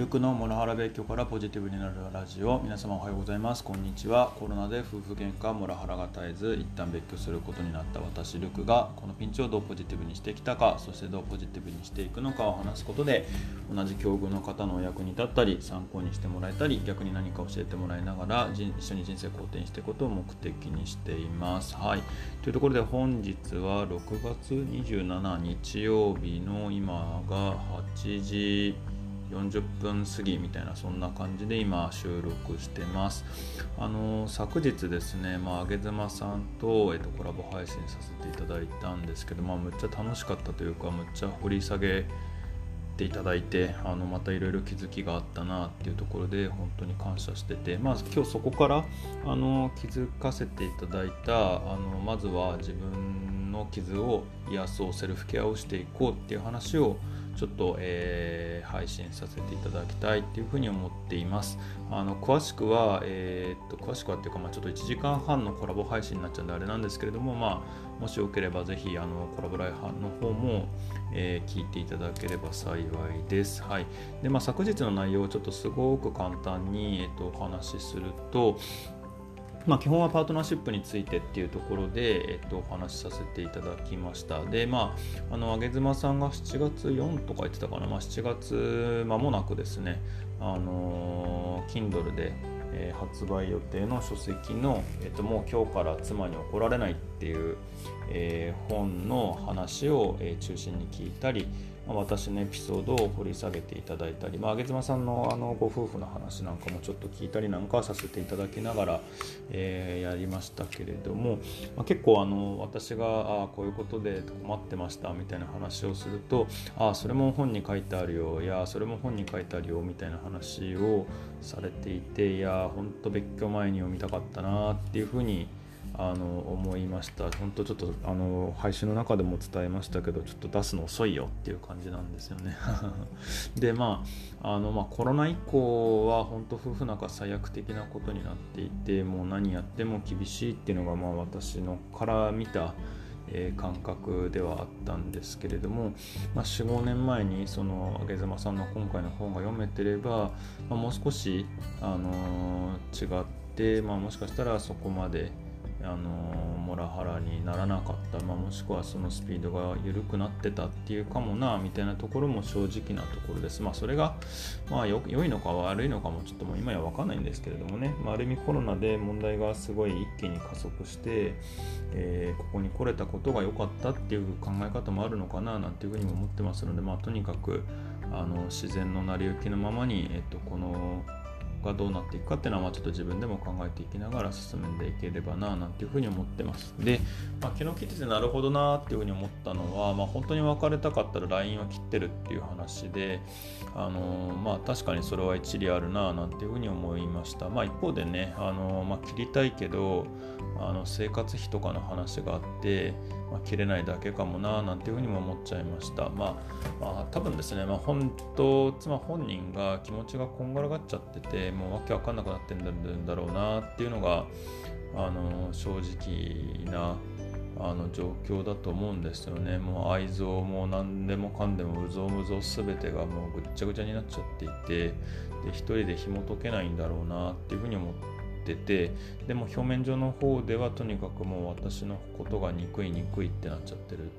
ルクのモラハラ別居からポジティブになるラジオ。皆様おはようございます。こんにちは。コロナで夫婦喧嘩モラハラが絶えず一旦別居することになった私ルクがこのピンチをどうポジティブにしてきたかそしてどうポジティブにしていくのかを話すことで同じ境遇の方のお役に立ったり参考にしてもらえたり逆に何か教えてもらいながら一緒に人生好転していくことを目的にしています。はい。というところで本日は6月27日曜日の今が8時。40分過ぎみたいなそんな感じで今収録してます。あの昨日ですね、まあ、上妻さんと、えっと、コラボ配信させていただいたんですけど、まあ、むっちゃ楽しかったというかむっちゃ掘り下げていただいてあのまたいろいろ気づきがあったなっていうところで本当に感謝しててまあ今日そこからあの気づかせていただいたあのまずは自分の傷を癒そうセルフケアをしていこうっていう話をちょっと、えー、配信させていただきたいっていうふうに思っています。あの詳しくは、えー、っと詳しくはっていうか、まあ、ちょっと1時間半のコラボ配信になっちゃうんであれなんですけれども、まあ、もしよければぜひあのコラボライハンの方も、えー、聞いていただければ幸いです。はいでまあ、昨日の内容をちょっとすごく簡単に、えー、っとお話しすると、まあ、基本はパートナーシップについてっていうところで、えっと、お話しさせていただきました。で、まあ、あの、上妻さんが7月4とか言ってたかな、まあ、7月間もなくですね、あの、Kindle で、えー、発売予定の書籍の、えっと、もう今日から妻に怒られないっていう、えー、本の話を、え、中心に聞いたり、私のエピソードを掘り下げていただいたり、まあ、上妻さんのあのご夫婦の話なんかもちょっと聞いたりなんかさせていただきながら、えー、やりましたけれども、まあ、結構あの私があこういうことで困ってましたみたいな話をするとああそれも本に書いてあるよいやそれも本に書いてあるよみたいな話をされていていや本当別居前に読みたかったなっていうふうにあの思いました。本当ちょっとあの配信の中でも伝えましたけどちょっと出すの遅いよっていう感じなんですよね。でまああの、まあ、コロナ以降は本当夫婦仲最悪的なことになっていてもう何やっても厳しいっていうのがまあ私のから見たえ感覚ではあったんですけれども、まあ、45年前にその上妻さんの今回の本が読めてれば、まあ、もう少し、あのー、違って、まあ、もしかしたらそこまで、あのモラハラにならなかった、まあ、もしくはそのスピードが緩くなってたっていうかもなみたいなところも正直なところです。まあ、それが、まあ、良いのか悪いのかもちょっともう今や分かんないんですけれどもね、まあ、ある意味コロナで問題がすごい一気に加速して、えー、ここに来れたことが良かったっていう考え方もあるのかななんていうふうにも思ってますので、まあ、とにかくあの自然の成り行きのままに、えっと、このがどうなっていくかっていうのはまあちょっと自分でも考えていきながら進んでいければななんていうふうに思ってます。で、まあ、昨日聞いててなるほどなっていうふうに思ったのは、まあ、本当に別れたかったら LINE は切ってるっていう話で、あのまあ、確かにそれは一理あるななんていうふうに思いました。まあ、一方でね、あのまあ、切りたいけどあの生活費とかの話があって、まあ、切れないだけかもななんていうふうにも思っちゃいました。まあ、まあ、多分ですね、まあ、本当、妻本人が気持ちがこんがらがっちゃってて、もうわけわかんなくなってんだろうなっていうのが、あの正直なあの状況だと思うんですよね。もう愛憎も何でもかんでもうぞうむぞう全てがもうぐっちゃぐちゃになっちゃっていてで一人で紐解けないんだろうなっていうふうに思っててでも表面上の方ではとにかくもう私のことが憎い憎いってなっちゃってる。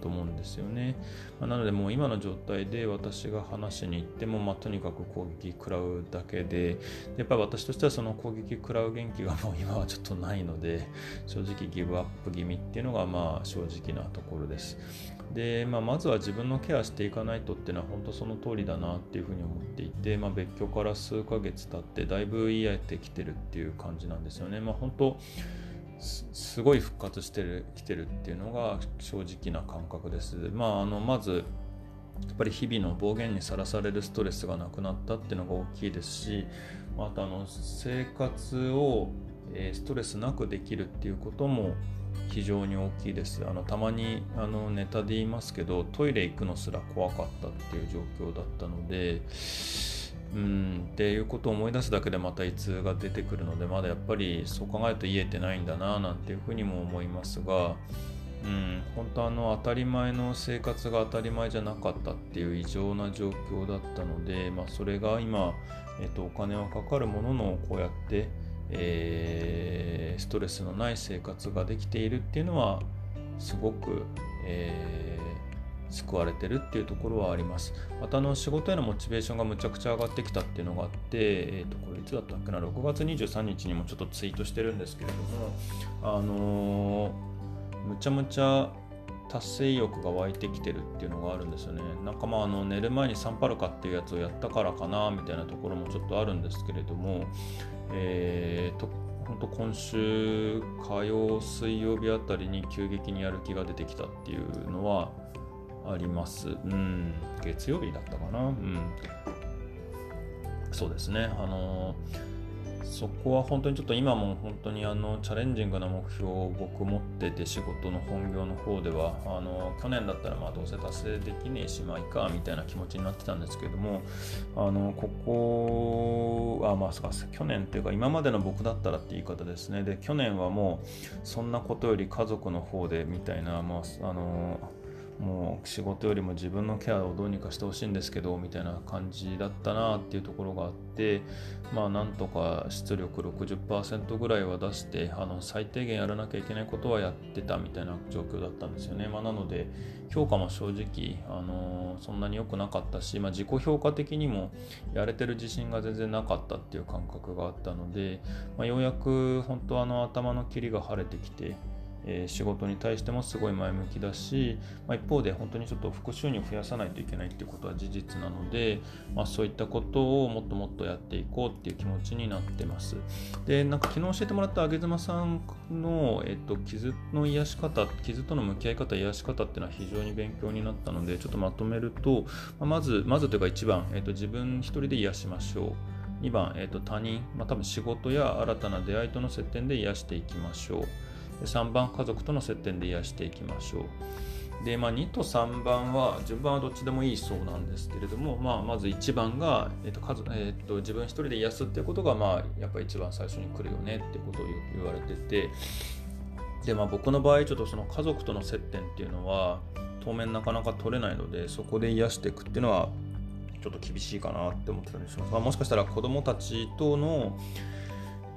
と思うんですよね。まあ、なのでもう今の状態で私が話しに行っても、まあ、とにかく攻撃食らうだけで、やっぱり私としてはその攻撃食らう元気がもう 今はちょっとないので、正直ギブアップ気味っていうのがまあ正直なところです。で、まあ、まずは自分のケアしていかないとっていうのは本当その通りだなっていうふうに思っていて、まあ、別居から数ヶ月経ってだいぶ癒えてきてるっていう感じなんですよね。まあ、本当すごい復活してるきてるっていうのが正直な感覚です。まあ、あのまずやっぱり日々の暴言にさらされるストレスがなくなったっていうのが大きいですしまたあの生活をストレスなくできるっていうことも非常に大きいです。あのたまにあのネタで言いますけどトイレ行くのすら怖かったっていう状況だったのでうん。っていうことを思い出すだけでまた胃痛が出てくるのでまだやっぱりそう考えると癒えてないんだななんていうふうにも思いますがうん、本当あの当たり前の生活が当たり前じゃなかったっていう異常な状況だったので、まあ、それが今、えっと、お金はかかるもののこうやって、えー、ストレスのない生活ができているっていうのはすごく、えー、救われてるっていうところはあります。またあの仕事へのモチベーションがむちゃくちゃ上がってきたっていうのがあって、えー、とこれいつだったっけな？6月23日にもちょっとツイートしてるんですけれどもあのーむちゃむちゃ達成意欲が湧いてきてるっていうのがあるんですよね。なんかまああの寝る前にサンパルカっていうやつをやったからかなみたいなところもちょっとあるんですけれども、えーと、本当今週火曜水曜日あたりに急激にやる気が出てきたっていうのはあります。うん、月曜日だったかな。うん、そうですね。あのそこは本当にちょっと今も本当にあのチャレンジングな目標を僕持ってて仕事の本業の方ではあの去年だったらまあどうせ達成できねえしまあいかみたいな気持ちになってたんですけどもあのここあまあそうか去年っていうか今までの僕だったらって言い方ですねで去年はもうそんなことより家族の方でみたいなまああのもう仕事よりも自分のケアをどうにかしてほしいんですけどみたいな感じだったなっていうところがあってまあなんとか出力60%ぐらいは出してあの最低限やらなきゃいけないことはやってたみたいな状況だったんですよね、まあ、なので評価も正直あのそんなに良くなかったし、まあ、自己評価的にもやれてる自信が全然なかったっていう感覚があったので、まあ、ようやく本当あの頭の霧が晴れてきてえ、仕事に対してもすごい前向きだし、まあ、一方で本当にちょっと副収入を増やさないといけないっていうことは事実なので、まあ、そういったことをもっともっとやっていこうっていう気持ちになってます。で、なんか昨日教えてもらった上妻さんの、えっと、傷の癒し方、傷との向き合い方、癒し方っていうのは非常に勉強になったので、ちょっとまとめると、まあ、まず、まずというか1番、えっと、自分一人で癒しましょう。2番、えっと、他人、まあ、多分仕事や新たな出会いとの接点で癒していきましょう。3番家族との接点で癒していきましょうで、まあ、2と3番は順番はどっちでもいいそうなんですけれども、まあ、まず1番が、えーと家えーと、自分一人で癒すっていうことが、まあ、やっぱり一番最初に来るよねってことを言われててで、まあ、僕の場合ちょっとその家族との接点っていうのは当面なかなか取れないのでそこで癒していくっていうのはちょっと厳しいかなって思ってたりします。まあ、もしかしたら子供たちとの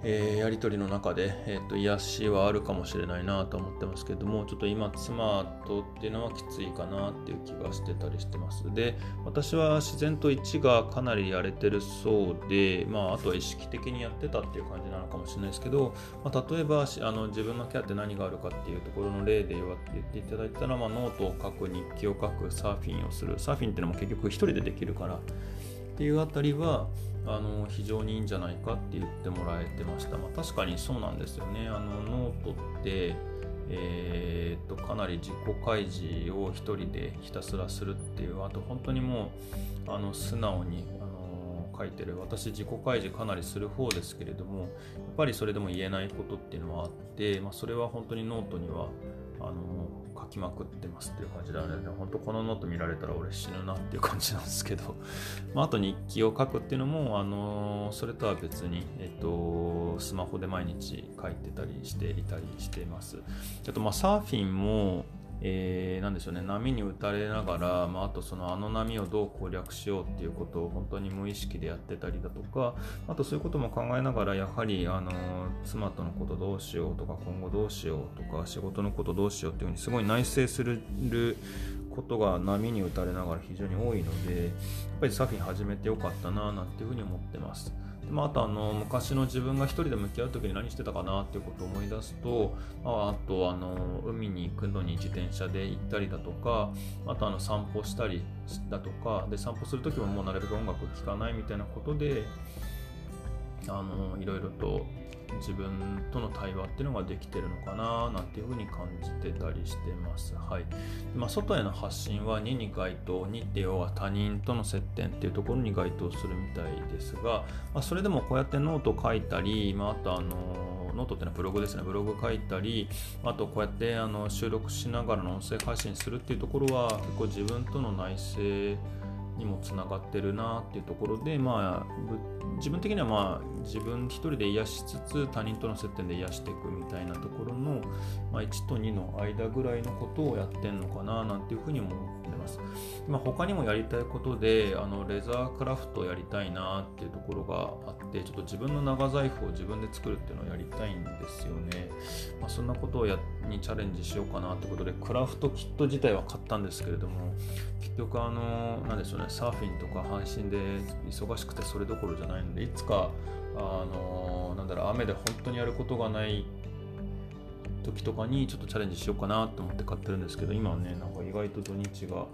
えー、やり取りの中で、えーと、癒しはあるかもしれないなと思ってますけどもちょっと今妻とっていうのはきついかなっていう気がしてたりしてます。で私は自然と1がかなりやれてるそうで、まあ、あとは意識的にやってたっていう感じなのかもしれないですけど、まあ、例えばあの自分のケアって何があるかっていうところの例で言っていただいたら、まあ、ノートを書く日記を書くサーフィンをする。サーフィンっていうのも結局1人でできるからっていうあたりはあの非常にいいんじゃないかって言ってもらえてました。まあ、確かにそうなんですよね。あのノートって、えー、っとかなり自己開示を一人でひたすらするっていうあと本当にもうあの素直にあの書いてる私自己開示かなりする方ですけれどもやっぱりそれでも言えないことっていうのはあって、まあ、それは本当にノートにはあの書きまくってますっていう感じなので、本当このノート見られたら俺死ぬなっていう感じなんですけど、まあ、あと日記を書くっていうのも、あのそれとは別に、えっと、スマホで毎日書いてたりしていたりしています。あと、まあ、サーフィンも、えー、でしょうね波に打たれながら、まあ、あとそのあの波をどう攻略しようっていうことを本当に無意識でやってたりだとかあとそういうことも考えながらやはりあの妻とのことどうしようとか今後どうしようとか仕事のことどうしようっていうふうにすごい内省することが波に打たれながら非常に多いのでやっぱりサーフィン始めてよかったななんていうふうに思ってます。まあ、あとあの昔の自分が一人で向き合う時に何してたかなっていうことを思い出すと、まあ、あとあの海に行くのに自転車で行ったりだとかあとあの散歩したりだとかで散歩する時ももうなるべく音楽聴かないみたいなことであのいろいろと自分との対話っていうのができてるのかななんていうふうに感じてたりしてます。はいまあ、外への発信は2に該当2って要は他人との接点っていうところに該当するみたいですが、まあ、それでもこうやってノート書いたり、まあ、あとあのノートっていうのはブログですね、ブログ書いたり、あとこうやってあの収録しながらの音声配信するっていうところは結構自分との内省にもつながってるなっていうところで、まあ、自分的にはまあ自分一人で癒しつつ他人との接点で癒していくみたいなところの、まあ、1と2の間ぐらいのことをやってんのかななんていうふうに思ってます。まあ、他にもやりたいことであのレザークラフトやりたいなっていうところがあってちょっと自分の長財布を自分で作るっていうのをやりたいんですよね。まあ、そんなことをやにチャレンジしようかなってことでクラフトキット自体は買ったんですけれども結局あの何でしょうねサーフィンとか配信で忙しくてそれどころじゃないのでいつかあのなんだろう雨で本当にやることがない時とかにちょっとチャレンジしようかなと思って買ってるんですけど今はねなんか意外と土日が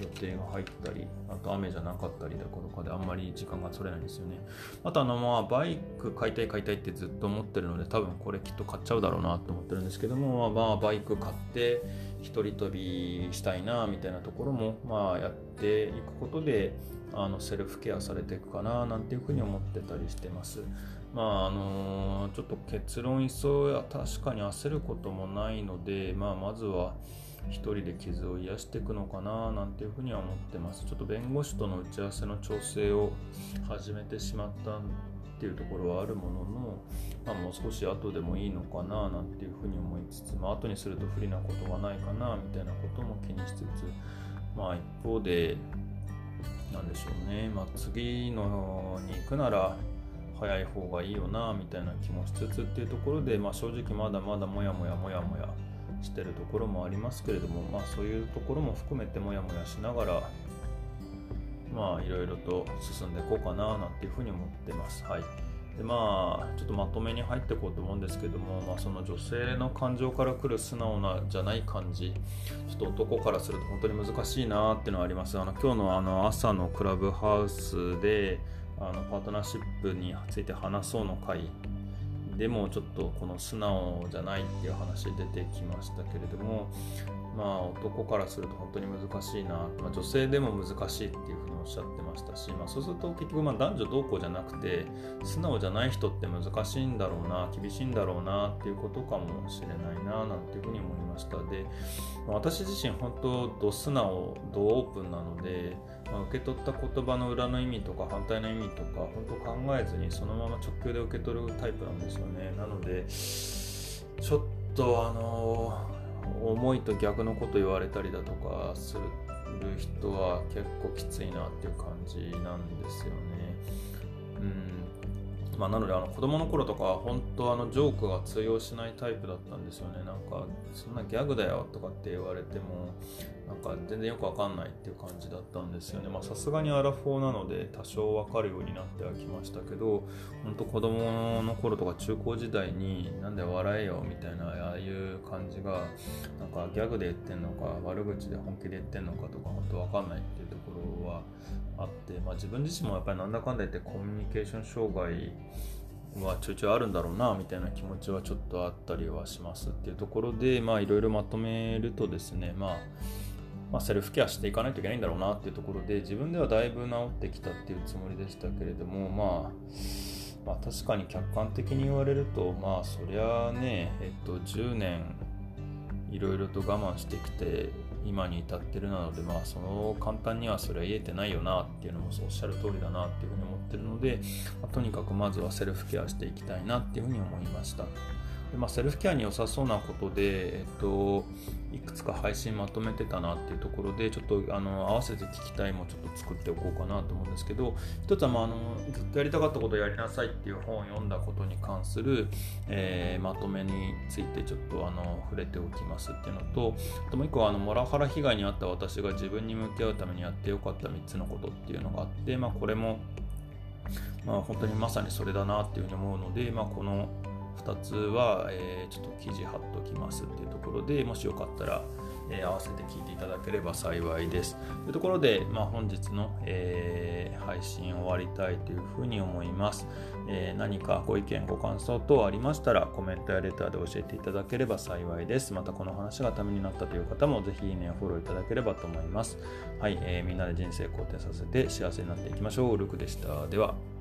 予定が入ったりあと雨じゃなかったりだとかであんまり時間が取れないんですよね。あとあのまあバイク買いたい買いたいってずっと思ってるので多分これきっと買っちゃうだろうなと思ってるんですけどもまあバイク買って一人飛びしたいなみたいなところもまあやっていくことであのセルフケアされていくかななんていうふうに思ってたりしてます。まああのちょっと結論急や確かに焦ることもないので、まあ、まずは一人で傷を癒していくのかななんていうふうには思ってます。ちょっと弁護士との打ち合わせの調整を始めてしまったっていうところはあるものの、まあ、もう少し後でもいいのかななんていうふうに思いつつ、まあ、後にすると不利なことがないかなみたいなことも気にしつつ、まあ、一方で、なんでしょうね、まあ、次のに行くなら早い方がいいよなみたいな気もしつつっていうところで、まあ、正直まだまだモヤモヤモヤモヤしてるところもありますけれども、まあ、そういうところも含めてモヤモヤしながらまあいろいろと進んでいこうかななんていうふうに思ってます。はいでまあちょっとまとめに入っていこうと思うんですけども、まあ、その女性の感情からくる素直なじゃない感じ。ちょっと男からすると本当に難しいなっていうのはあります。あの今日のあの朝のクラブハウスであのパートナーシップについて話そうの会でもちょっとこの素直じゃないっていう話出てきましたけれどもまあ男からすると本当に難しいな、まあ、女性でも難しいっていうふうにおっしゃってましたし、まあ、そうすると結局まあ男女どうこうじゃなくて素直じゃない人って難しいんだろうな厳しいんだろうなっていうことかもしれないななんていうふうに思いました。で、まあ、私自身本当ど素直どオープンなので、まあ、受け取った言葉の裏の意味とか反対の意味とか本当考えずにそのまま直球で受け取るタイプなんですよねなのでちょっとあの思いと逆のこと言われたりだとかする人は結構きついなっていう感じなんですよね。うんまあ、なのであの子供の頃とか本当あのジョークが通用しないタイプだったんですよね。なんかそんなギャグだよとかって言われてもなんか全然よくわかんないっていう感じだったんですよね。まあさすがにアラフォーなので多少わかるようになってはきましたけど、本当子供の頃とか中高時代になんで笑えよみたいなああいう感じがなんかギャグで言ってんのか悪口で本気で言ってんのかとか本当わかんないっていうところはあって、まあ自分自身もやっぱりなんだかんだ言ってコミュニケーション障害はちょいちょいあるんだろうなみたいな気持ちはちょっとあったりはしますっていうところでまあいろいろまとめるとですねまあまあ、セルフケアしていかないといけないんだろうなっていうところで自分ではだいぶ治ってきたっていうつもりでしたけれども、まあ、まあ確かに客観的に言われるとまあそりゃねえっと10年いろいろと我慢してきて今に至ってるなのでまあその簡単にはそれは言えてないよなっていうのもそうおっしゃる通りだなっていうふうに思ってるので、まあ、とにかくまずはセルフケアしていきたいなっていうふうに思いました。まあ、セルフケアに良さそうなことで、えっと、いくつか配信まとめてたなっていうところでちょっとあの合わせて聞きたいもちょっと作っておこうかなと思うんですけど一つは、まあ、あのずっとやりたかったことをやりなさいっていう本を読んだことに関する、えー、まとめについてちょっとあの触れておきますっていうのとあともう一個はあのモラハラ被害に遭った私が自分に向き合うためにやってよかった3つのことっていうのがあって、まあ、これもまあ、本当にまさにそれだなっていうふうに思うので、まあ、この2つは、えー、ちょっと記事貼っておきますっていうところでもしよかったら、えー、合わせて聞いていただければ幸いです。というところで、まあ、本日の、えー、配信終わりたいというふうに思います、えー、何かご意見、ご感想等ありましたらコメントやレターで教えていただければ幸いです。またこの話がためになったという方もぜひいいねやフォローいただければと思います。はい、えー、みんなで人生肯定させて幸せになっていきましょう。ルクでした。では。